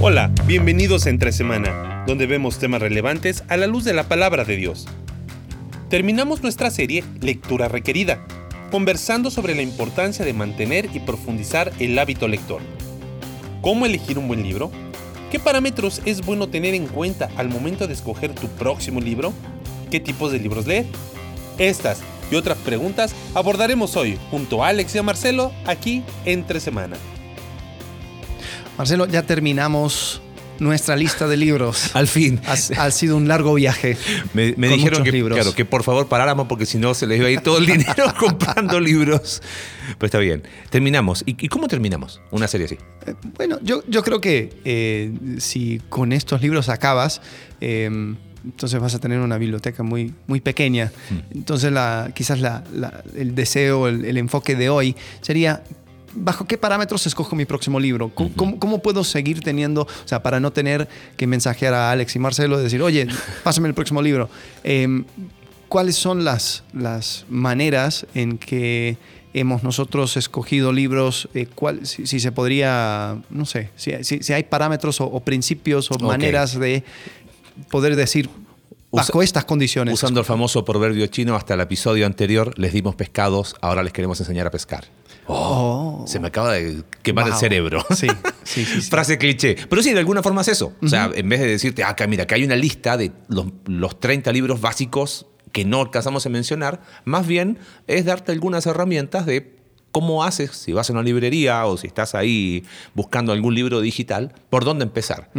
Hola, bienvenidos a Entre Semana, donde vemos temas relevantes a la luz de la palabra de Dios. Terminamos nuestra serie Lectura Requerida, conversando sobre la importancia de mantener y profundizar el hábito lector. ¿Cómo elegir un buen libro? ¿Qué parámetros es bueno tener en cuenta al momento de escoger tu próximo libro? ¿Qué tipos de libros leer? Estas y otras preguntas abordaremos hoy junto a Alex y a Marcelo aquí Entre Semana. Marcelo, ya terminamos nuestra lista de libros. Al fin. Ha, sido un largo viaje. Me, dijeron que, Claro, que por favor paráramos porque si no se les iba a ir todo el dinero comprando libros. Pues está bien. Terminamos. ¿Y, cómo terminamos una serie así? Eh, bueno, yo, yo creo que eh, si con estos libros acabas, em, entonces vas a tener una biblioteca muy, muy pequeña. Hmm. Entonces la, quizás el deseo, el, el enfoque de hoy sería ¿bajo qué parámetros escojo mi próximo libro? ¿Cómo, puedo seguir teniendo, o sea, para no tener que mensajear a Alex y Marcelo y decir, oye, pásame el próximo libro? Em, ¿Cuáles son las, las maneras en que hemos nosotros escogido libros? Eh, si, se podría, no sé, si, hay parámetros o, principios o maneras de poder decir, bajo estas condiciones. Usando el famoso proverbio chino, hasta el episodio anterior les dimos pescados, ahora les queremos enseñar a pescar. Oh, se me acaba de quemar el cerebro. Sí, sí, sí, Frase cliché. Pero sí, de alguna forma es eso. O sea, en vez de decirte, acá, mira, que hay una lista de los, los 30 libros básicos que no alcanzamos a mencionar, más bien es darte algunas herramientas de cómo haces, si vas a una librería o si estás ahí buscando algún libro digital, por dónde empezar.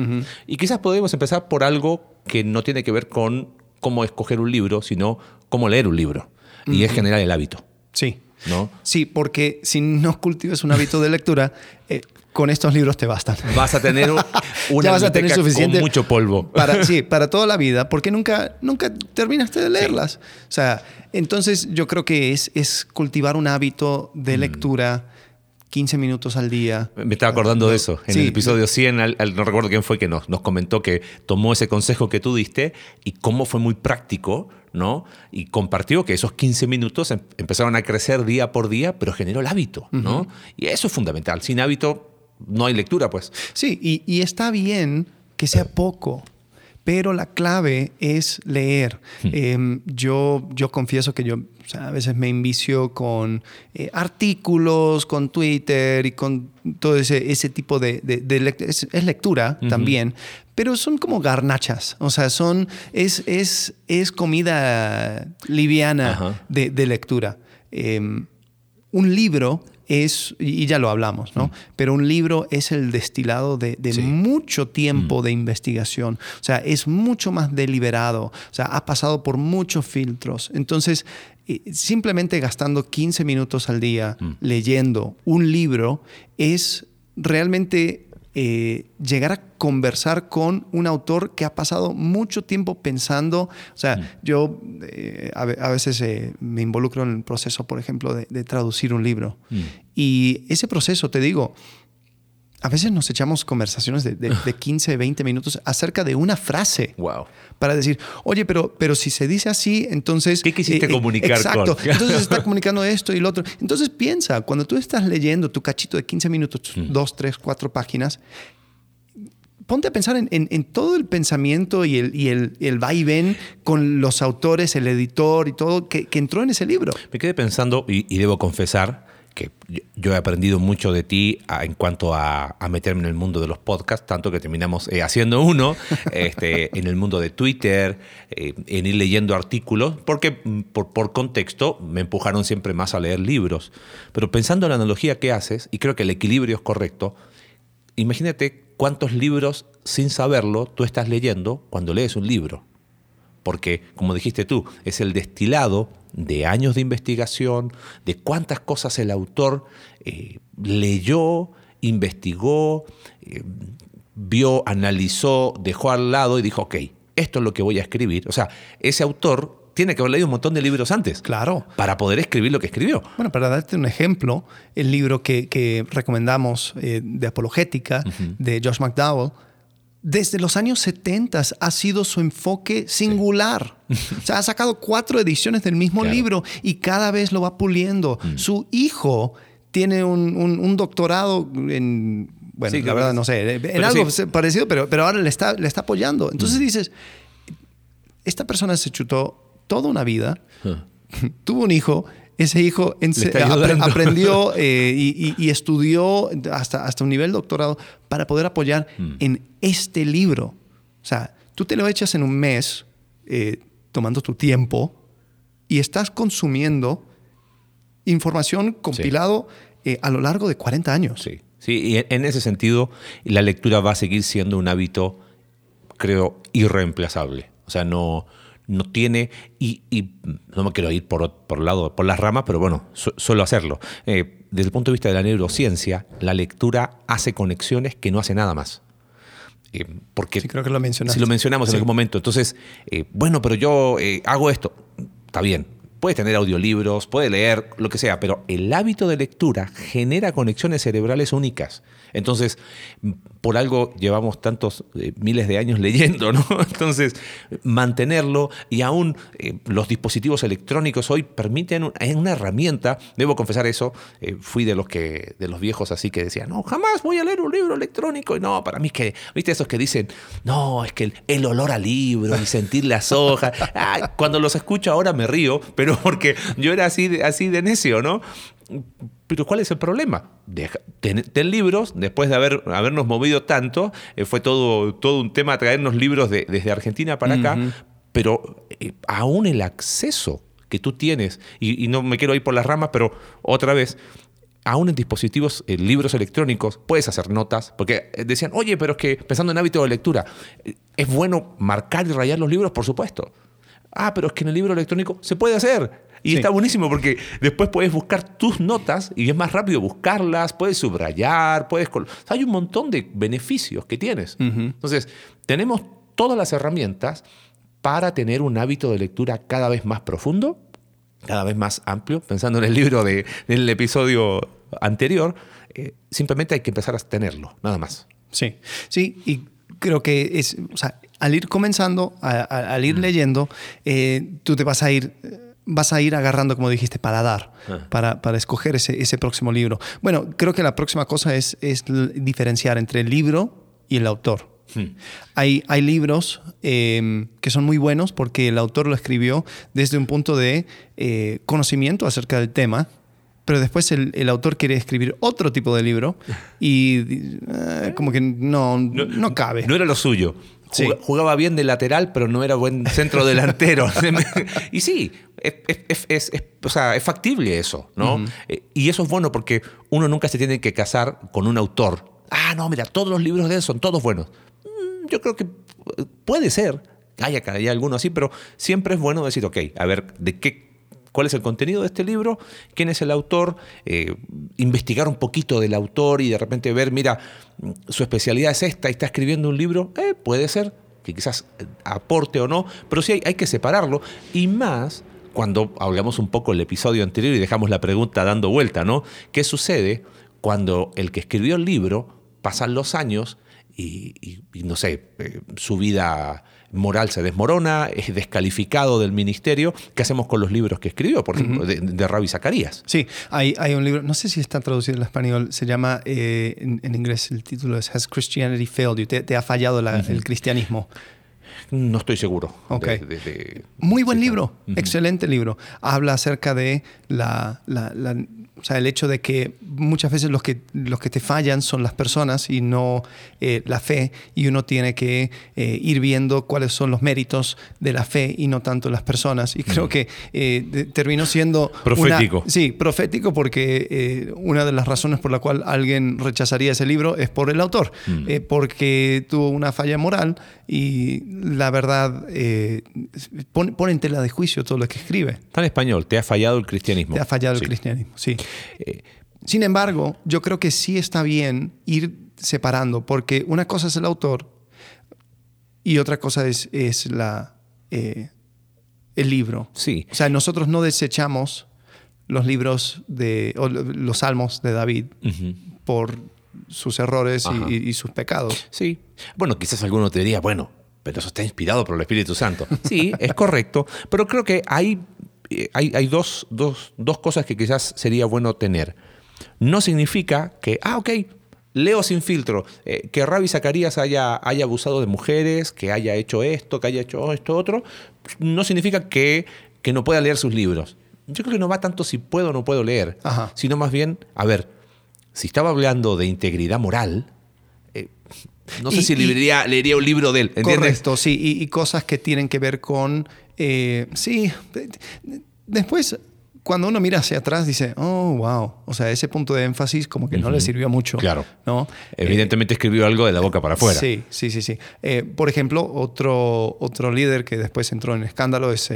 Y quizás podemos empezar por algo que no tiene que ver con cómo escoger un libro, sino cómo leer un libro. Y es generar el hábito. Sí. ¿No? Sí, porque si no cultivas un hábito de lectura, eh, con estos libros te bastan. Vas a tener una vas a tener suficiente con mucho polvo. Para, sí, para toda la vida, porque nunca, nunca terminaste de leerlas. O sea, entonces yo creo que es, es cultivar un hábito de mm. lectura. 15 minutos al día. Me estaba acordando de eso. En el episodio 100, no recuerdo quién fue que nos, nos comentó que tomó ese consejo que tú diste y cómo fue muy práctico ¿no? Y compartió que esos 15 minutos em, empezaron a crecer día por día, pero generó el hábito, ¿no? Y eso es fundamental. Sin hábito no hay lectura, pues. Sí, y, está bien que sea poco pero la clave es leer. Hmm. Em, yo, yo confieso que yo a veces me invicio con eh, artículos, con Twitter y con todo ese, ese tipo de, lectura. Es, lectura también, pero son como garnachas, o sea, son, es, es, es comida liviana de, lectura. Em, un libro es, y ya lo hablamos, ¿no? Mm. Pero un libro es el destilado de, mucho tiempo mm. de investigación. O sea, es mucho más deliberado. O sea, ha pasado por muchos filtros. Entonces, eh, simplemente gastando 15 minutos al día mm. leyendo un libro es realmente eh, llegar a conversar con un autor que ha pasado mucho tiempo pensando, o sea, mm. yo eh, a, veces eh, me involucro en el proceso, por ejemplo, de, traducir un libro. Mm. Y ese proceso, te digo, a veces nos echamos conversaciones de, de, 15, 20 minutos acerca de una frase. Wow. Para decir, oye, pero, pero si se dice así, entonces. ¿Qué quisiste eh, eh, comunicar? Exacto. Entonces se está comunicando esto y lo otro. Entonces piensa, cuando tú estás leyendo tu cachito de 15 minutos, mm. dos, tres, cuatro páginas, ponte a pensar en, todo el pensamiento y el, y el, el vaivén con los autores, el editor y todo que, entró en ese libro. Me quedé pensando, y debo confesar, que yo he aprendido mucho de ti en cuanto a, meterme en el mundo de los podcasts, tanto que terminamos eh, haciendo uno este, en el mundo de Twitter, eh, en ir leyendo artículos, porque mm, por, por, contexto me empujaron siempre más a leer libros. Pero pensando en la analogía que haces, y creo que el equilibrio es correcto, imagínate cuántos libros sin saberlo tú estás leyendo cuando lees un libro. Porque, como dijiste tú, es el destilado de años de investigación, de cuántas cosas el autor eh, leyó, investigó, eh, vio, analizó, dejó al lado y dijo, ok, esto es lo que voy a escribir. O sea, ese autor tiene que haber leído un montón de libros antes. Claro. Para poder escribir lo que escribió. Bueno, para darte un ejemplo, el libro que, recomendamos eh, de apologética de Josh McDowell, desde los años 70 ha sido su enfoque singular. O sea, ha sacado cuatro ediciones del mismo libro y cada vez lo va puliendo. Mm. Su hijo tiene un, doctorado en Bueno, Sí, la verdad no sé, en Pero algo sí. parecido, pero, pero ahora le está, le está apoyando. Entonces Mm. dices, esta persona se chutó toda una vida, tuvo un hijo, ese hijo aprendió eh, y, y- y estudió hasta, hasta un nivel doctorado para poder apoyar Mm. en este libro. O sea, tú te lo echas en un mes, eh, tomando tu tiempo, y estás consumiendo información compilado eh, a lo largo de 40 años. Sí, sí, y en ese sentido la lectura va a seguir siendo un hábito, creo, irreemplazable. O sea, no, no tiene, y, y no me quiero ir por, por lado, por las ramas, pero bueno, su- suelo hacerlo. Eh, desde el punto de vista de la neurociencia, la lectura hace conexiones que no hace nada más. Eh, porque Sí, creo que lo mencionaste. si lo mencionamos Sí. en algún momento. Entonces, eh, bueno, pero yo hago esto. Está bien. Puedes tener audiolibros, puedes leer, lo que sea, pero el hábito de lectura genera conexiones cerebrales únicas. Entonces, por algo llevamos tantos eh, miles de años leyendo, ¿no? Entonces, mantenerlo y aún eh, los dispositivos electrónicos hoy permiten una herramienta, debo confesar eso, eh, fui de los que de los viejos así que decían, no, jamás voy a leer un libro electrónico. Y no, para mí es que, ¿viste esos que dicen, no, es que el, olor al libro y sentir las hojas? Cuando los escucho ahora me río, pero porque yo era así de, así de necio, ¿no? Pero ¿cuál es el problema? Deja- ten, ten libros, después de haber, habernos movido tanto, eh, fue todo, todo un tema traernos libros de- desde Argentina para acá, pero eh, aún el acceso que tú tienes, y, y no me quiero ir por las ramas, pero otra vez, aún en dispositivos, eh, libros electrónicos, puedes hacer notas, porque decían, oye, pero es que pensando en hábito de lectura, ¿es bueno marcar y rayar los libros? Por supuesto. Ah, pero es que en el libro electrónico se puede hacer. Y Sí. está buenísimo porque después puedes buscar tus notas y es más rápido buscarlas, puedes subrayar, puedes... o sea, hay un montón de beneficios que tienes. Entonces, tenemos todas las herramientas para tener un hábito de lectura cada vez más profundo, cada vez más amplio. Pensando en el libro de- del episodio anterior, eh, simplemente hay que empezar a tenerlo, nada más. Sí, sí, y creo que es, o sea, al ir comenzando, a- a- al ir leyendo, eh, tú te vas a ir, vas a ir agarrando, como dijiste, para dar, Ah. para, para escoger ese, ese próximo libro. Bueno, creo que la próxima cosa es, es diferenciar entre el libro y el autor. Hmm. Hay, hay libros eh, que son muy buenos porque el autor lo escribió desde un punto de eh, conocimiento acerca del tema, pero después el, el autor quiere escribir otro tipo de libro y eh, como que no, no, cabe. No era lo suyo. Sí. Juga- Jugaba bien de lateral, pero no era buen centro delantero. y sí, es, es- es- es- o sea, es factible eso, ¿no? Eh, Y eso es bueno porque uno nunca se tiene que casar con un autor. Ah, no, mira, todos los libros de él son todos buenos. Mm, Yo creo que puede ser, hay acá, hay alguno así, pero siempre es bueno decir, ok, a ver, ¿de qué cuál es el contenido de este libro, quién es el autor, eh, investigar un poquito del autor y de repente ver, mira, mm, su especialidad es esta y está escribiendo un libro, eh, puede ser que quizás eh, aporte o no, pero sí hay, que separarlo y más cuando hablamos un poco el episodio anterior y dejamos la pregunta dando vuelta, ¿no? ¿Qué sucede cuando el que escribió el libro pasan los años y, no sé, su vida moral se desmorona, es descalificado del ministerio. ¿Qué hacemos con los libros que escribió? Por ejemplo, de, de Rabbi Zacarías. Sí, hay, hay un libro, no sé si está traducido al español, se llama, eh, en, en inglés el título es Has Christianity Failed You? Te, te ha fallado la- el cristianismo. No estoy seguro. Ok. de- de- de- Muy buen libro, excelente libro. Habla acerca de la, la- la- o sea, el hecho de que muchas veces los que, los que te fallan son las personas y no eh, la fe, y uno tiene que eh, ir viendo cuáles son los méritos de la fe y no tanto las personas. Y creo que eh, terminó siendo... una- Profético. sí, profético porque eh, una de las razones por la cual alguien rechazaría ese libro es por el autor, eh, porque tuvo una falla moral y la verdad pone, pone en tela de juicio todo lo que escribe. Está en español, te ha fallado el cristianismo. Te ha fallado Sí. el cristianismo, sí. Eh, Sin embargo, yo creo que sí está bien ir separando, porque una cosa es el autor y otra cosa es, es la, eh, el libro. Sí. O sea, nosotros no desechamos los libros de, o lo- los salmos de David por sus errores y, y sus pecados. Sí. Bueno, quizás alguno te diría, bueno, pero eso está inspirado por el Espíritu Santo. Sí, es correcto. Pero creo que hay, eh, hay, hay dos, dos- dos cosas que quizás sería bueno tener. No significa que, ah, ok, leo sin filtro, eh, que Ravi Zacarías haya, haya abusado de mujeres, que haya hecho esto, que haya hecho esto otro, no significa que, que no pueda leer sus libros. Yo creo que no va tanto si puedo o no puedo leer, Ajá. sino más bien, a ver, si estaba hablando de integridad moral, no sé Y- si leería, leería un libro de él, ¿entiendes? Correcto, sí, y, y cosas que tienen que ver con, eh, sí, de- de- después cuando uno mira hacia atrás dice, oh, wow, o sea, ese punto de énfasis como que no le sirvió mucho. Claro. ¿no? Evidentemente escribió algo de la boca para afuera. Sí, sí, sí, sí. Eh, por ejemplo, otro, otro líder que después entró en escándalo es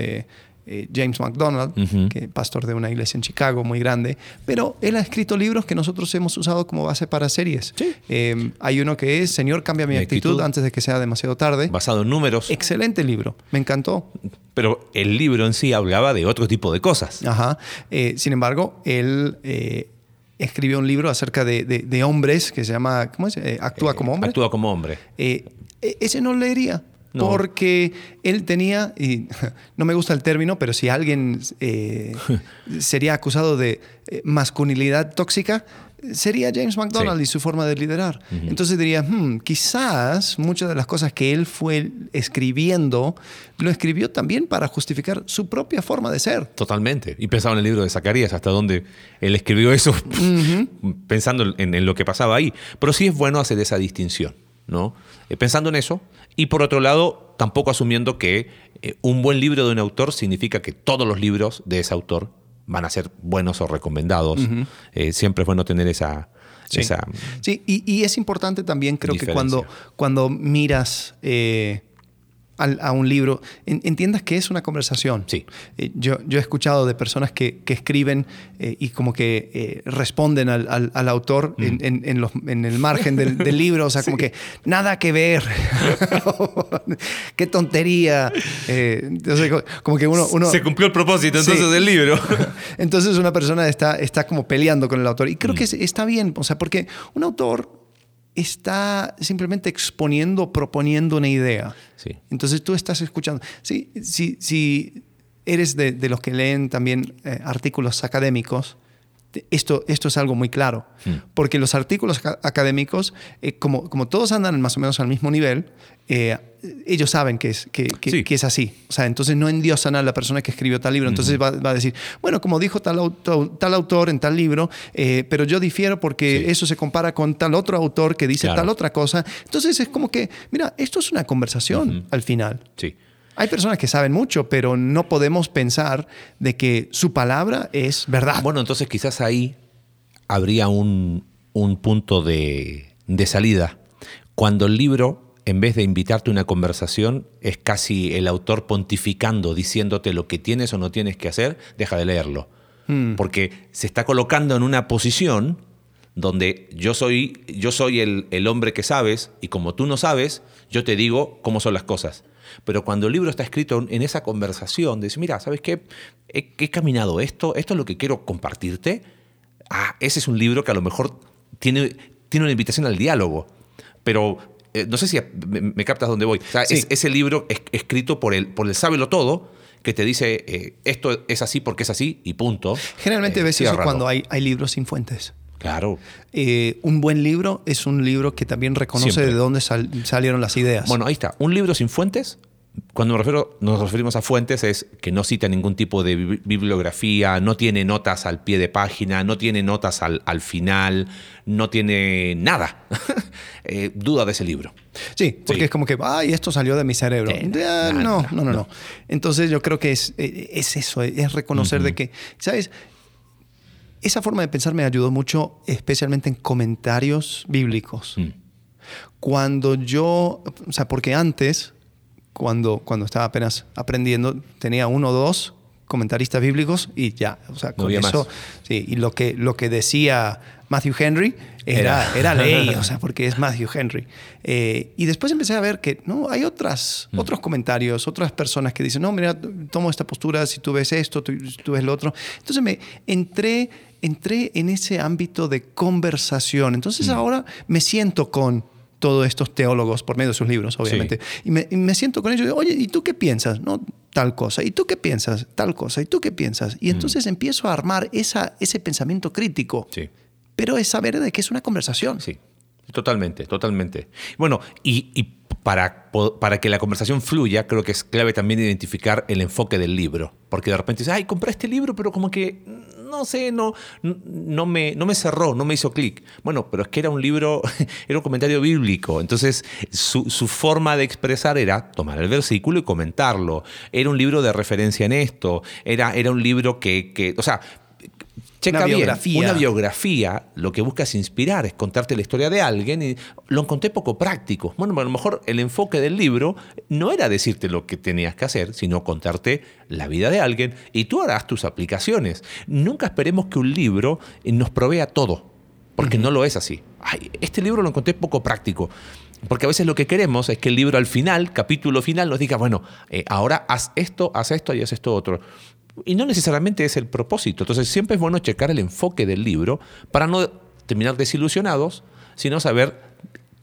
eh, James McDonald, Ujú. que pastor de una iglesia en Chicago muy grande, pero él ha escrito libros que nosotros hemos usado como base para series. Sí. Eh, hay uno que es Señor, cambia mi, Mi actitud, actitud. antes de que sea demasiado tarde. Basado en números, Excelente libro, me encantó. pero el libro en sí hablaba de otro tipo de cosas. Ajá. Eh, sin embargo, él eh, escribió un libro acerca de, de- de hombres que se llama, ¿cómo es? Actúa como hombre. Actúa como hombre. E- ese no leería. No. Porque él tenía, y no me gusta el término, pero si alguien eh, sería acusado de eh, masculinidad tóxica, sería James McDonald Sí. y su forma de liderar. Entonces diría, "Hmm, quizás muchas de las cosas que él fue escribiendo, lo escribió también para justificar su propia forma de ser. Totalmente. Y pensaba en el libro de Zacarías, hasta donde él escribió eso, pensando en, en lo que pasaba ahí. Pero sí es bueno hacer esa distinción, ¿no? Eh, pensando en eso. Y por otro lado, tampoco asumiendo que eh, un buen libro de un autor significa que todos los libros de ese autor van a ser buenos o recomendados. Eh, siempre es bueno tener esa... Sí, esa Sí, y, y es importante también, creo que cuando, cuando miras eh, al- a un libro, en- entiendas que es una conversación. Sí. Eh, yo, yo he escuchado de personas que, que escriben eh, y como que eh, responden al, al- al autor Mm. en, en- los- en el margen del, del libro, o sea, como que nada que ver, qué tontería. Entonces, co- como que uno... uno Se cumplió el propósito entonces Sí. del libro. entonces una persona está, está como peleando con el autor. Y Mm. creo que es- está bien, o sea, porque un autor está simplemente exponiendo, proponiendo una idea. Sí. Entonces tú estás escuchando. Si, si, si eres de, de los que leen también eh, artículos académicos, esto, esto es algo muy claro. Mm. Porque los artículos aca- académicos, eh, como, como todos andan más o menos al mismo nivel, eh, ellos saben que es, que, que- Sí. que es así. O sea, entonces no endiosan a la persona que escribió tal libro. Entonces va, va a decir, bueno, como dijo tal autor, tal autor en tal libro, eh, pero yo difiero porque Sí. eso se compara con tal otro autor que dice Claro. tal otra cosa. Entonces es como que, mira, esto es una conversación al final. Sí. Hay personas que saben mucho, pero no podemos pensar de que su palabra es verdad. Bueno, entonces quizás ahí habría un, un punto de, de salida. Cuando el libro, en vez de invitarte a una conversación, es casi el autor pontificando, diciéndote lo que tienes o no tienes que hacer, deja de leerlo. Porque se está colocando en una posición donde yo soy, yo soy el, el hombre que sabes y como tú no sabes, yo te digo cómo son las cosas. Pero cuando el libro está escrito en esa conversación, de decir, mira, ¿sabes qué? He, he caminado esto, esto es lo que quiero compartirte. Ah, ese es un libro que a lo mejor tiene, tiene una invitación al diálogo. Pero eh, no sé si me, me captas dónde voy. O sea, Sí. es ese libro es- escrito por el, por el sábelo todo que te dice eh, esto es así porque es así y punto. Generalmente Eh, ves eso cuando hay, hay libros sin fuentes. Claro. Eh, un buen libro es un libro que también reconoce Siempre. de dónde sal- salieron las ideas. Bueno, ahí está. Un libro sin fuentes. Cuando me refiero, nos referimos a fuentes es que no cita ningún tipo de bi- bibliografía, no tiene notas al pie de página, no tiene notas al, al final, no tiene nada. Eh, duda de ese libro. Sí, porque Sí. es como que, ay, esto salió de mi cerebro. Sí, Ah, no, no, no, no, no, no. Entonces yo creo que es, eh, es eso, es reconocer de que, ¿sabes? Esa forma de pensar me ayudó mucho, especialmente en comentarios bíblicos. Mm. Cuando yo, o sea, porque antes, cuando, cuando estaba apenas aprendiendo, tenía uno o dos comentaristas bíblicos y ya, o sea, con había eso, sí, y lo que, lo que decía Matthew Henry era, Era. era ley, o sea, porque es Matthew Henry. Eh, y después empecé a ver que no hay otras, Mm. otros comentarios, otras personas que dicen, no, mira, tomo esta postura, si tú ves esto, tú, tú ves lo otro. Entonces me entré, entré en ese ámbito de conversación. Entonces Mm. ahora me siento con todos estos teólogos por medio de sus libros, obviamente. Y, me, y me siento con ellos oye, ¿y tú qué piensas? No, tal cosa. ¿Y tú qué piensas? Tal cosa. ¿Y tú qué piensas? Mm. Y entonces empiezo a armar esa, ese pensamiento crítico. Sí. Pero es saber de que es una conversación. Sí. Totalmente, totalmente. Bueno, y, y para, para que la conversación fluya, creo que es clave también identificar el enfoque del libro. Porque de repente dices, ay, compré este libro, pero como que, no sé, no, no, me, no me cerró, no me hizo clic. Bueno, pero es que era un libro, era un comentario bíblico. Entonces, su, su forma de expresar era tomar el versículo y comentarlo. Era un libro de referencia en esto. Era, era un libro que, que o sea, checa Una bien, biografía. una biografía lo que busca es inspirar, es contarte la historia de alguien y lo encontré poco práctico. Bueno, a lo mejor el enfoque del libro no era decirte lo que tenías que hacer, sino contarte la vida de alguien y tú harás tus aplicaciones. Nunca esperemos que un libro nos provea todo, porque no lo es así. Ay, este libro lo encontré poco práctico. Porque a veces lo que queremos es que el libro al final, capítulo final, nos diga, bueno, eh, ahora haz esto, haz esto y haz esto otro. Y no necesariamente es el propósito. Entonces siempre es bueno checar el enfoque del libro para no terminar desilusionados, sino saber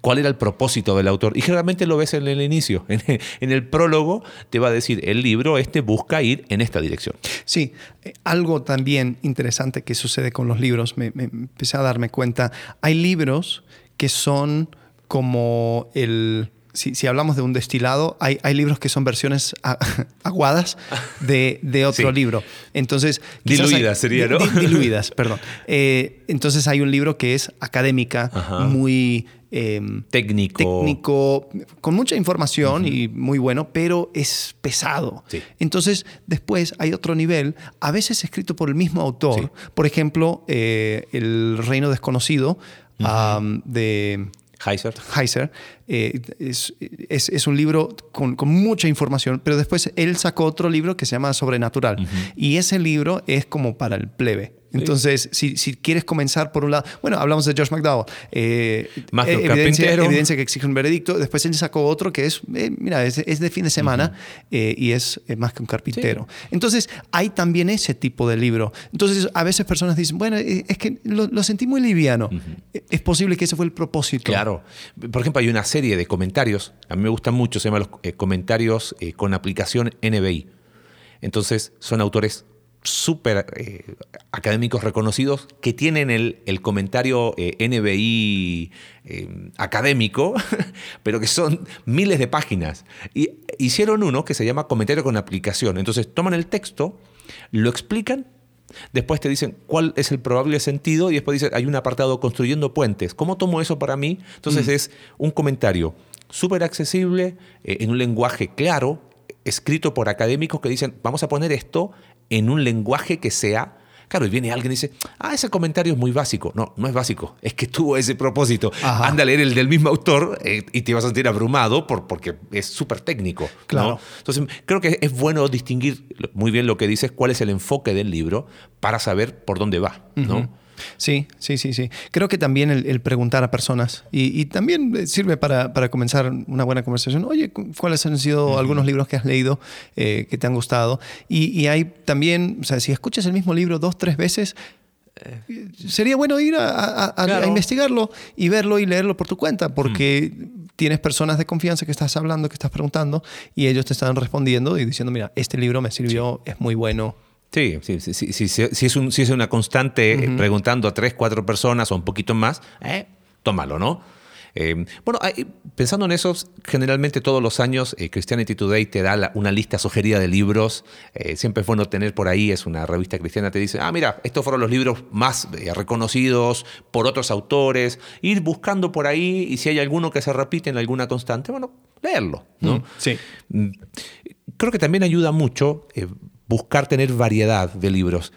cuál era el propósito del autor. Y generalmente lo ves en el inicio. En el, prólogo te va a decir, el libro este busca ir en esta dirección. Sí, eh, algo también interesante que sucede con los libros, me empecé a darme cuenta, hay libros que son como el... Si, si hablamos de un destilado, hay, hay libros que son versiones aguadas de, de otro Sí. libro. Entonces, hay- Diluidas sería, ¿no? di- di- diluidas, perdón. Eh, entonces hay un libro que es académica, Ajá. muy... em, Técnico. técnico, con mucha información y muy bueno, pero es pesado. Sí. Entonces, después hay otro nivel, a veces escrito por el mismo autor. Por ejemplo, eh, El Reino Desconocido um, de Heiser. Heiser. eh, es, es- es un libro con, con mucha información, pero después él sacó otro libro que se llama Sobrenatural. Y ese libro es como para el plebe. Entonces, si, si quieres comenzar por un lado, bueno, hablamos de Josh McDowell. eh, Más un evidencia, evidencia que exige un veredicto. Después él sacó otro que es, eh, mira, es, es de fin de semana eh, y es eh, más que un carpintero. Entonces, hay también ese tipo de libro. Entonces, a veces personas dicen, bueno, eh, es que lo, lo sentí muy liviano. Eh, Es posible que ese fue el propósito. Claro. Por ejemplo, hay una serie de comentarios, a mí me gustan mucho, se llaman los eh, comentarios eh, con aplicación NBI. Entonces, son autores súper eh, académicos reconocidos que tienen el, el comentario eh, NBI eh, académico, pero que son miles de páginas. Y hicieron uno que se llama comentario con aplicación. Entonces, toman el texto, lo explican Después te dicen cuál es el probable sentido y después dicen, hay un apartado construyendo puentes. ¿Cómo tomo eso para mí? Entonces es un comentario súper accesible, en un lenguaje claro, escrito por académicos que dicen, vamos a poner esto en un lenguaje que sea... Claro, y viene alguien y dice, ah, ese comentario es muy básico. No, no es básico, es que tuvo ese propósito. Ajá. Anda a leer el del mismo autor eh, y te vas a sentir abrumado por, porque es súper técnico. ¿no? Claro. Entonces, creo que es bueno distinguir muy bien lo que dices, cuál es el enfoque del libro para saber por dónde va. ¿no? Sí, sí, sí, sí. Creo que también el, el preguntar a personas y, y también sirve para, para comenzar una buena conversación. Oye, cu- ¿cuáles han sido algunos libros que has leído eh, que te han gustado? Y, y hay también, o sea, si escuchas el mismo libro dos, tres veces, eh, sería bueno ir a, a- a- a Claro. investigarlo y verlo y leerlo por tu cuenta, porque tienes personas de confianza que estás hablando, que estás preguntando, y ellos te están respondiendo y diciendo, mira, este libro me sirvió, es muy bueno. Sí, sí, sí, sí, si, es un- si es una constante eh, preguntando a tres, cuatro personas o un poquito más, eh, tómalo, ¿no? Eh, bueno, pensando en eso, generalmente todos los años eh, Christianity Today te da la- una lista sugerida de libros. Eh, siempre es bueno tener por ahí, es una revista cristiana, te dice, ah, mira, estos fueron los libros más reconocidos por otros autores. Ir buscando por ahí y si hay alguno que se repite en alguna constante, bueno, leerlo, ¿no? Sí. Mm, Creo que también ayuda mucho buscar tener variedad de libros.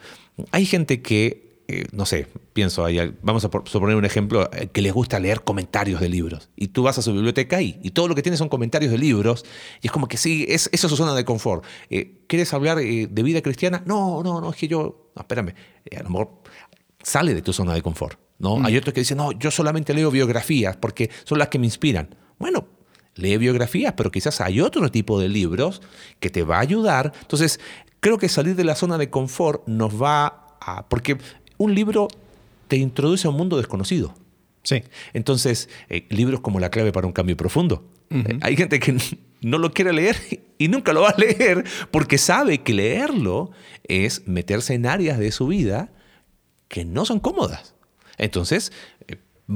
Hay gente que, eh, no sé, pienso, vamos a suponer un ejemplo, eh, que les gusta leer comentarios de libros. Y tú vas a su biblioteca y, y todo lo que tiene son comentarios de libros. Y es como que sí, es, eso es su zona de confort. Eh, ¿Quieres hablar de vida cristiana? No, no, no, es que yo, no, espérame, a lo mejor sale de tu zona de confort. ¿no? Hay otros que dicen, no, yo solamente leo biografías porque son las que me inspiran. Bueno, lee biografías, pero quizás hay otro tipo de libros que te va a ayudar. Entonces, creo que salir de la zona de confort nos va a... Porque un libro te introduce a un mundo desconocido. Sí. Entonces, eh, libros como La clave para un cambio profundo. Eh, hay gente que no lo quiere leer y nunca lo va a leer porque sabe que leerlo es meterse en áreas de su vida que no son cómodas. Entonces,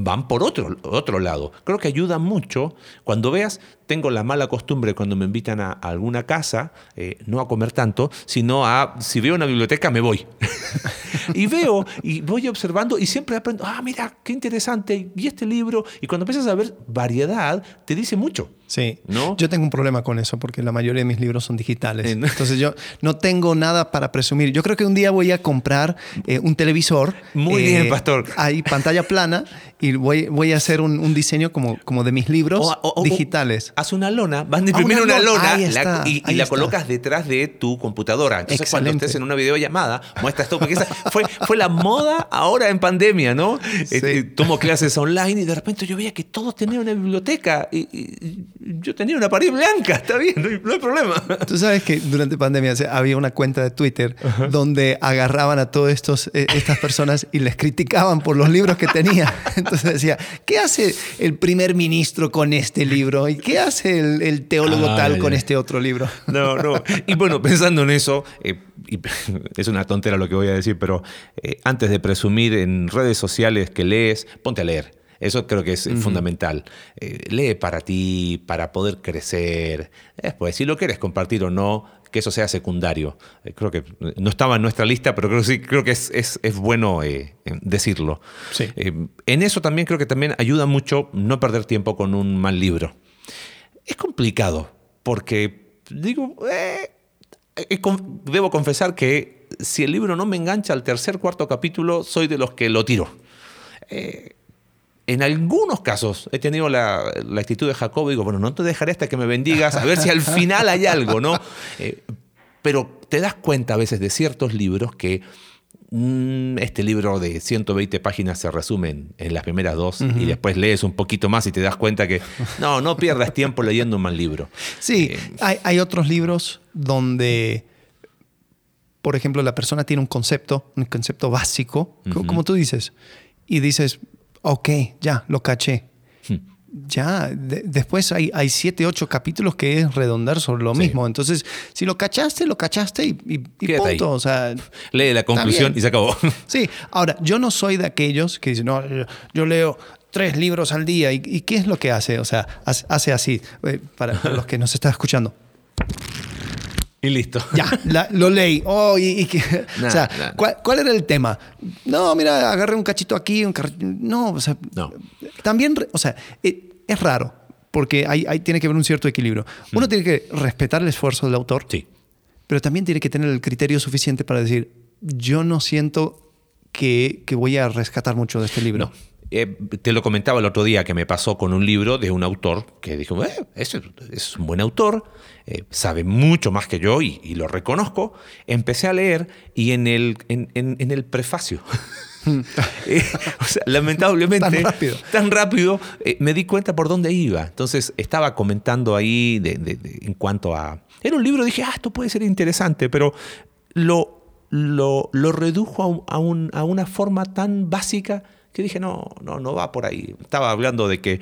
van por otro, otro lado. Creo que ayuda mucho cuando veas, tengo la mala costumbre cuando me invitan a, alguna casa, eh, no a comer tanto, sino a, si veo una biblioteca, me voy. y veo y voy observando y siempre aprendo, ah, mira, qué interesante, y este libro, y cuando empiezas a ver variedad, te dice mucho. Sí, ¿no? yo tengo un problema con eso porque la mayoría de mis libros son digitales. Entonces yo no tengo nada para presumir. Yo creo que un día voy a comprar eh, un televisor. Muy bien, eh, pastor. Hay pantalla plana y voy, voy a hacer un, diseño como, como de mis libros digitales. haz una lona, vas a ah, imprimir una, lona, y, la colocas detrás de tu computadora. Entonces cuando estés en una videollamada, muestras todo. Porque esa fue, fue la moda ahora en pandemia, ¿no? Eh, tomo clases online y de repente yo veía que todos tenían una biblioteca y yo tenía una pared blanca, está bien, no hay, problema. Tú sabes que durante pandemia había una cuenta de Twitter donde agarraban a todas eh, estas personas y les criticaban por los libros que tenía. Entonces decía, ¿qué hace el primer ministro con este libro? ¿Y qué hace el, teólogo tal con este otro libro? No, no. Y bueno, pensando en eso, eh, es una tontera lo que voy a decir, pero eh, antes de presumir en redes sociales que lees, ponte a leer. Eso creo que es fundamental. Eh, lee para ti, para poder crecer. Después, si lo quieres compartir o no, que eso sea secundario. Eh, creo que no estaba en nuestra lista, pero creo, sí, creo que es, es, bueno eh, decirlo. en eso también creo que también ayuda mucho no perder tiempo con un mal libro. Es complicado, porque digo, debo confesar que si el libro no me engancha al tercer, cuarto capítulo, soy de los que lo tiro. En algunos casos he tenido la, actitud de Jacob y digo, bueno, no te dejaré hasta que me bendigas, a ver si al final hay algo, ¿no? Eh, pero te das cuenta a veces de ciertos libros que mm, este libro de 120 páginas se resume en, las primeras dos y después lees un poquito más y te das cuenta que no, no pierdas tiempo leyendo un mal libro. Sí, eh, hay, otros libros donde, por ejemplo, la persona tiene un concepto, un concepto básico, como tú dices, y dices, ok, ya, lo caché. Hmm. Ya, después hay, hay siete, ocho capítulos que es redondar sobre lo mismo. Entonces, si lo cachaste, lo cachaste y, y, punto. O sea, Lee la conclusión y se acabó. Sí, ahora, yo no soy de aquellos que dicen, no, yo, leo tres libros al día. ¿Y, qué es lo que hace? O sea, hace así, eh, para los que nos están escuchando. Y listo. Ya, lo leí. Oh, o sea, ¿cuál, era el tema? No, mira, agarré un cachito aquí, un No, o sea, no. también, o sea, eh, es raro, porque hay, tiene que haber un cierto equilibrio. Uno mm. tiene que respetar el esfuerzo del autor, sí. pero también tiene que tener el criterio suficiente para decir, yo no siento que, que voy a rescatar mucho de este libro. No. Eh, te lo comentaba el otro día que me pasó con un libro de un autor que dijo, eh, es, es, un buen autor, eh, sabe mucho más que yo y, lo reconozco. Empecé a leer y en el, en, en, el prefacio, eh, o sea, lamentablemente, tan rápido, tan rápido me di cuenta por dónde iba. Entonces estaba comentando ahí de, en cuanto a... Era un libro, dije, ah, esto puede ser interesante, pero lo, lo, lo redujo a, un, a una forma tan básica que dije, no, no, no va por ahí. Estaba hablando de que,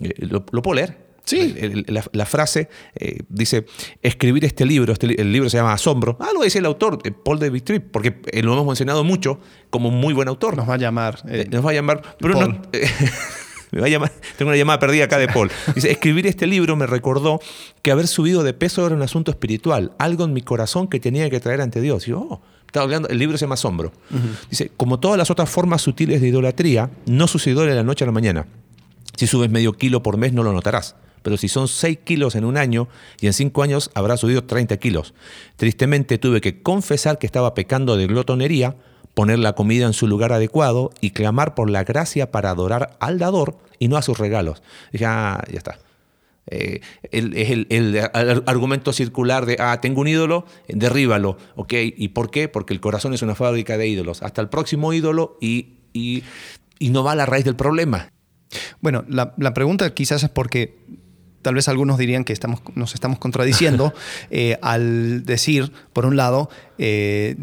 eh, lo, puedo leer, Sí. la, frase eh, dice, escribir este libro, este el libro se llama Asombro. Ah, lo dice el autor, eh, Paul David Tripp, porque lo hemos mencionado mucho como un muy buen autor. Nos va a llamar. nos va a llamar, pero no... me va a llamar, tengo una llamada perdida acá de Paul. Dice, escribir este libro me recordó que haber subido de peso era un asunto espiritual, algo en mi corazón que tenía que traer ante Dios. Y yo, oh, estaba hablando, el libro se llama Asombro. Dice, como todas las otras formas sutiles de idolatría, no sucedió de la noche a la mañana. Si subes medio kilo por mes no lo notarás. Pero si son 6 kilos en un año y en 5 años habrá subido 30 kilos. Tristemente tuve que confesar que estaba pecando de glotonería, poner la comida en su lugar adecuado y clamar por la gracia para adorar al dador y no a sus regalos. Dije, ah, ya está. Eh, es el, argumento circular de, ah, tengo un ídolo, derríbalo. ¿Ok? ¿Y por qué? Porque el corazón es una fábrica de ídolos. Hasta el próximo ídolo y, y, no va a la raíz del problema. Bueno, la, pregunta quizás es porque tal vez algunos dirían que estamos, nos estamos contradiciendo eh, al decir, por un lado, eh,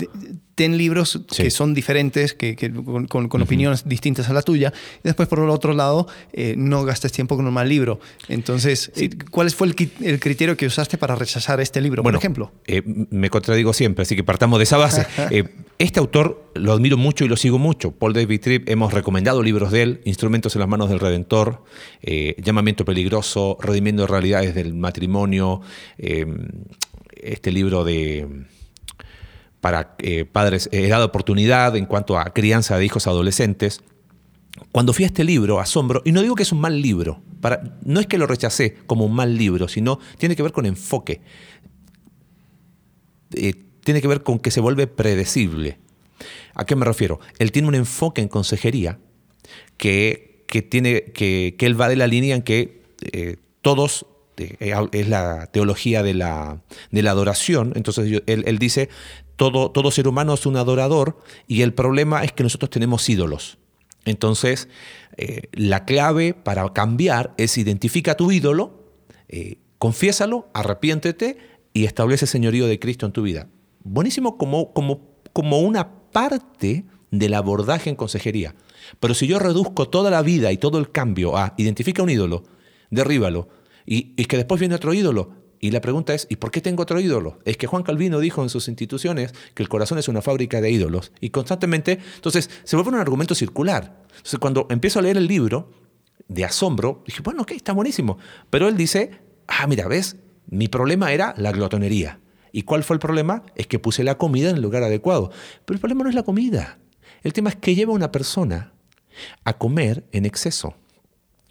ten libros Sí. que son diferentes, que, que con, opiniones distintas a la tuya. Y después, por el otro lado, eh, no gastes tiempo con un mal libro. Entonces, eh, ¿cuál fue el, criterio que usaste para rechazar este libro, Bueno, por ejemplo? eh, me contradigo siempre, así que partamos de esa base. Eh, este autor lo admiro mucho y lo sigo mucho. Paul David Tripp, hemos recomendado libros de él, Instrumentos en las manos del Redentor, Llamamiento peligroso, Redimiendo realidades del matrimonio, este libro de para eh, padres, eh, edad de oportunidad en cuanto a crianza de hijos adolescentes. Cuando fui a este libro, Asombro, y no digo que es un mal libro, para, no es que lo rechacé como un mal libro, sino tiene que ver con enfoque. Eh, tiene que ver con que se vuelve predecible. ¿A qué me refiero? Él tiene un enfoque en consejería que, que tiene, que, que él va de la línea en que eh, todos, eh, es la teología de la, de la adoración, entonces él, él dice, todo, todo ser humano es un adorador y el problema es que nosotros tenemos ídolos. Entonces, eh, la clave para cambiar es identifica tu ídolo, eh, confiésalo, arrepiéntete y establece señorío de Cristo en tu vida. Buenísimo como, como, como una parte del abordaje en consejería. Pero si yo reduzco toda la vida y todo el cambio a identifica un ídolo, derríbalo, y que después viene otro ídolo, y la pregunta es, ¿y por qué tengo otro ídolo? Es que Juan Calvino dijo en sus instituciones que el corazón es una fábrica de ídolos. Y constantemente, entonces, se vuelve un argumento circular. Entonces, cuando empiezo a leer el libro, de asombro, dije, bueno, ok, está buenísimo. Pero él dice, ah, mira, ¿ves? Mi problema era la glotonería. ¿Y cuál fue el problema? Es que puse la comida en el lugar adecuado. Pero el problema no es la comida. El tema es que lleva a una persona a comer en exceso.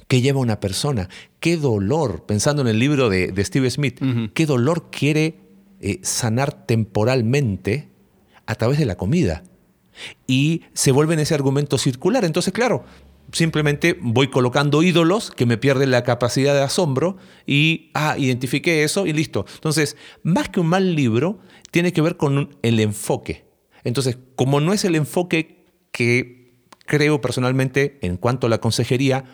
¿Qué lleva una persona? ¿Qué dolor? Pensando en el libro de, de Steve Smith, ¿qué dolor quiere eh, sanar temporalmente a través de la comida? Y se vuelve en ese argumento circular. Entonces, claro, simplemente voy colocando ídolos que me pierden la capacidad de asombro y, ah, identifiqué eso y listo. Entonces, más que un mal libro, tiene que ver con un- el enfoque. Entonces, como no es el enfoque que creo personalmente en cuanto a la consejería,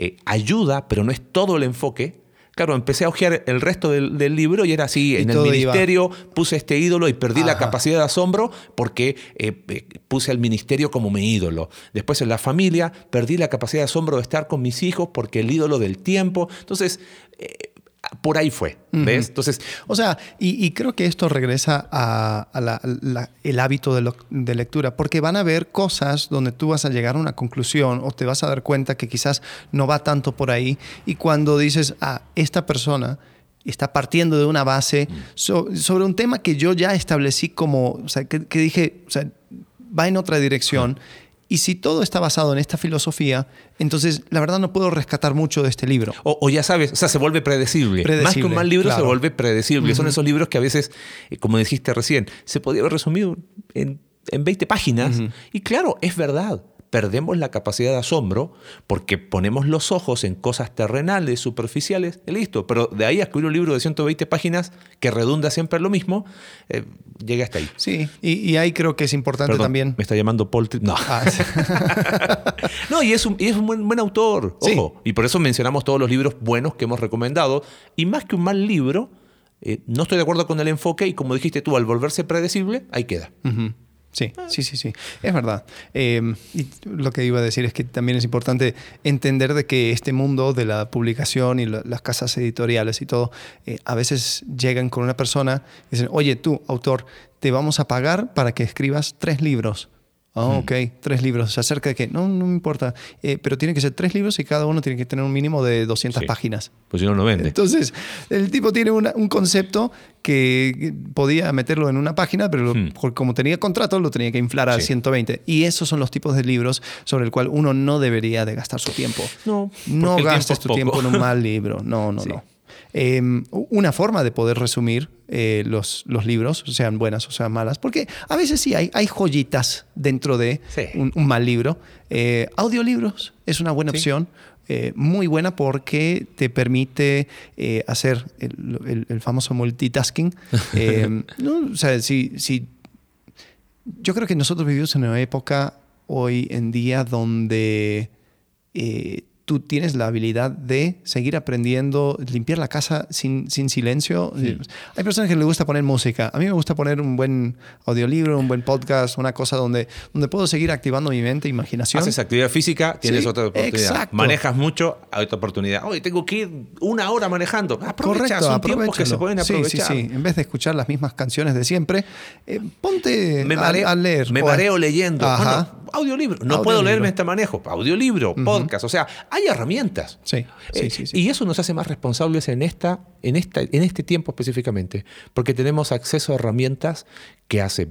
eh, ayuda, pero no es todo el enfoque. Claro, empecé a hojear el resto del, del libro y era así, Y en el iba- ministerio puse este ídolo y perdí la capacidad de asombro porque eh, eh, puse al ministerio como mi ídolo. Después en la familia perdí la capacidad de asombro de estar con mis hijos porque el ídolo del tiempo. Entonces, eh, por ahí fue, ¿ves? Entonces, O sea, y, y creo que esto regresa a, a la- la- el hábito de, lo- de lectura, porque van a haber cosas donde tú vas a llegar a una conclusión o te vas a dar cuenta que quizás no va tanto por ahí. Y cuando dices, ah, esta persona está partiendo de una base so- sobre un tema que yo ya establecí como, o sea, que, que dije, o sea, va en otra dirección. Y si todo está basado en esta filosofía, entonces la verdad no puedo rescatar mucho de este libro. O, o ya sabes, o sea, se vuelve predecible. Más que Predecible, un mal libro se claro. vuelve predecible. Son esos libros que a veces, eh, como dijiste recién, se podía haber resumido en, en 20 páginas. Y claro, es verdad. Perdemos la capacidad de asombro porque ponemos los ojos en cosas terrenales, superficiales, y listo. Pero de ahí a escribir un libro de 120 páginas que redunda siempre en lo mismo, eh, llegué hasta ahí. Sí, y, y ahí creo que es importante Perdón, también. Me está llamando Paul Tripp. No. Ah, sí. No, y es un, y es un buen, buen autor, Sí. ojo. Y por eso mencionamos todos los libros buenos que hemos recomendado. Y más que un mal libro, eh, no estoy de acuerdo con el enfoque y como dijiste tú, al volverse predecible, ahí queda. Sí, sí, sí, sí. Es verdad. Eh, y lo que iba a decir es que también es importante entender de que este mundo de la publicación y la- las casas editoriales y todo, eh, a veces llegan con una persona y dicen, oye, tú, autor, te vamos a pagar para que escribas tres libros. Ah, ok, tres libros. ¿Se acerca de qué? No, no me importa. Eh, pero tienen que ser tres libros y cada uno tiene que tener un mínimo de 200 Sí. páginas. Pues si no, no vende. Entonces, el tipo tiene una- un concepto que podía meterlo en una página, pero lo- Hmm. por- como tenía contrato, lo tenía que inflar a Sí. 120. Y esos son los tipos de libros sobre el cual uno no debería de gastar su tiempo. No, No gastes tiempo tu tiempo en un mal libro. No, no, Sí. no. Eh, una forma de poder resumir eh, los, los libros, sean buenas o sean malas, porque a veces sí hay, hay joyitas dentro de Sí. un, un mal libro. Eh, audiolibros es una buena Sí. opción, eh, muy buena porque te permite eh, hacer el, el- el famoso multitasking. Eh, ¿no? O sea, si, si yo creo que nosotros vivimos en una época hoy en día donde tú tienes la habilidad de seguir aprendiendo, limpiar la casa sin, sin silencio. Hay personas que les gusta poner música. A mí me gusta poner un buen audiolibro, un buen podcast, una cosa donde, donde puedo seguir activando mi mente, imaginación. Haces actividad física, tienes Sí, otra oportunidad. exacto. Manejas mucho, hay otra oportunidad. Hoy tengo que ir una hora manejando. Aprovecha, son tiempos que se pueden Sí, aprovechar. Sí, sí, En vez de escuchar las mismas canciones de siempre, eh, ponte Me a- mareo, a, leer. me a- mareo leyendo. Ajá. Bueno, audiolibro. No puedo leerme este manejo. Audiolibro, podcast. O sea, hay herramientas. Sí, sí, Eh, sí, sí. Y eso nos hace más responsables en, esta, en, esta, en este tiempo específicamente, porque tenemos acceso a herramientas que hace,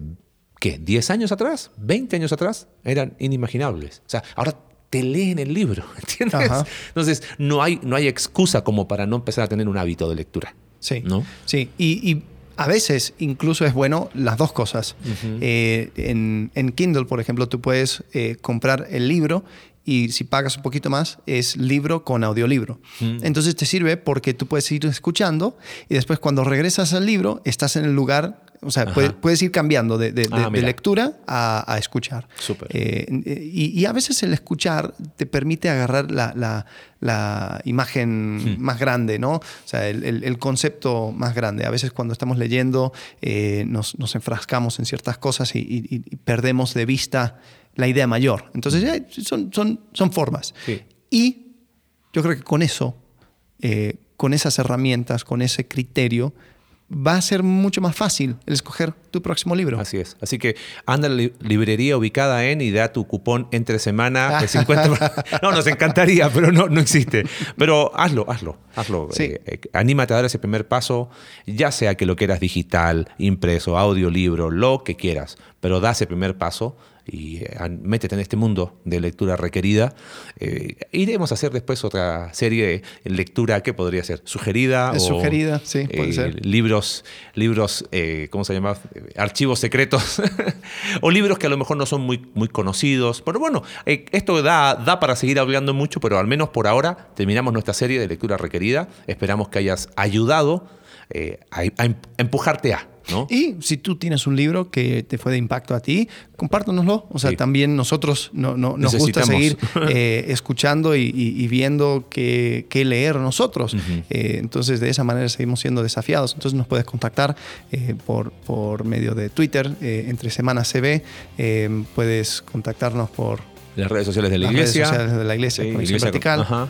¿qué? ¿10 años atrás? ¿20 años atrás? Eran inimaginables. O sea, ahora te leen el libro, ¿entiendes? Ajá. Entonces, no hay, no hay excusa como para no empezar a tener un hábito de lectura. Sí, ¿No? sí. Y, y a veces incluso es bueno las dos cosas. Eh, en, en Kindle, por ejemplo, tú puedes eh, comprar el libro y si pagas un poquito más es libro con audiolibro. Entonces te sirve porque tú puedes ir escuchando y después cuando regresas al libro estás en el lugar, o sea, puedes, puedes ir cambiando de, de- Ah, de lectura a, a escuchar. Súper. Eh, eh, y, y a veces el escuchar te permite agarrar la, la- la imagen Hmm. más grande, ¿no? O sea, el, el- el concepto más grande. A veces cuando estamos leyendo eh, nos, nos enfrascamos en ciertas cosas y, y- y perdemos de vista la idea mayor. Entonces, eh, son, son, son formas. Sí. Y yo creo que con eso, eh, con esas herramientas, con ese criterio, va a ser mucho más fácil el escoger tu próximo libro. Así es. Así que anda a la li- librería ubicada en y da tu cupón entre semana de 50. no, nos encantaría, pero no, no existe. Pero hazlo, hazlo, hazlo. Sí. Eh, eh, anímate a dar ese primer paso, ya sea que lo quieras digital, impreso, audiolibro, lo que quieras, pero da ese primer paso y eh, métete en este mundo de lectura requerida. Eh, iremos a hacer después otra serie de lectura, ¿qué podría ser? ¿Sugerida? Es o, sugerida, sí, puede eh, ser. libros, libros eh, ¿cómo se llama? Archivos secretos. o libros que a lo mejor no son muy, muy conocidos. Pero bueno, esto da, da para seguir hablando mucho, pero al menos por ahora terminamos nuestra serie de lectura requerida. Esperamos que hayas ayudado a, em- a empujarte a, ¿no? Y si tú tienes un libro que te fue de impacto a ti, compártanoslo. O sea, Sí. también nosotros no, no- nos gusta seguir eh, escuchando y, y- y viendo qué, qué leer nosotros. Eh, entonces, de esa manera seguimos siendo desafiados. Entonces, nos puedes contactar eh, por, por medio de Twitter, entre semanas CB. Puedes contactarnos por Las redes sociales de la las iglesia. redes sociales de la iglesia, Sí, iglesia Vertical.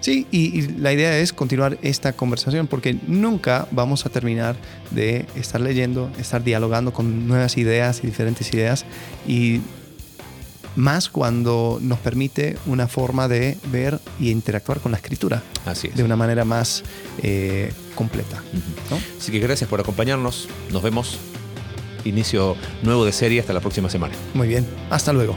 Sí, y, y la idea es continuar esta conversación porque nunca vamos a terminar de estar leyendo, estar dialogando con nuevas ideas y diferentes ideas y más cuando nos permite una forma de ver y interactuar con la escritura Así es. de una manera más eh, completa. ¿no? Así que gracias por acompañarnos. Nos vemos. Inicio nuevo de serie hasta la próxima semana. Muy bien, hasta luego.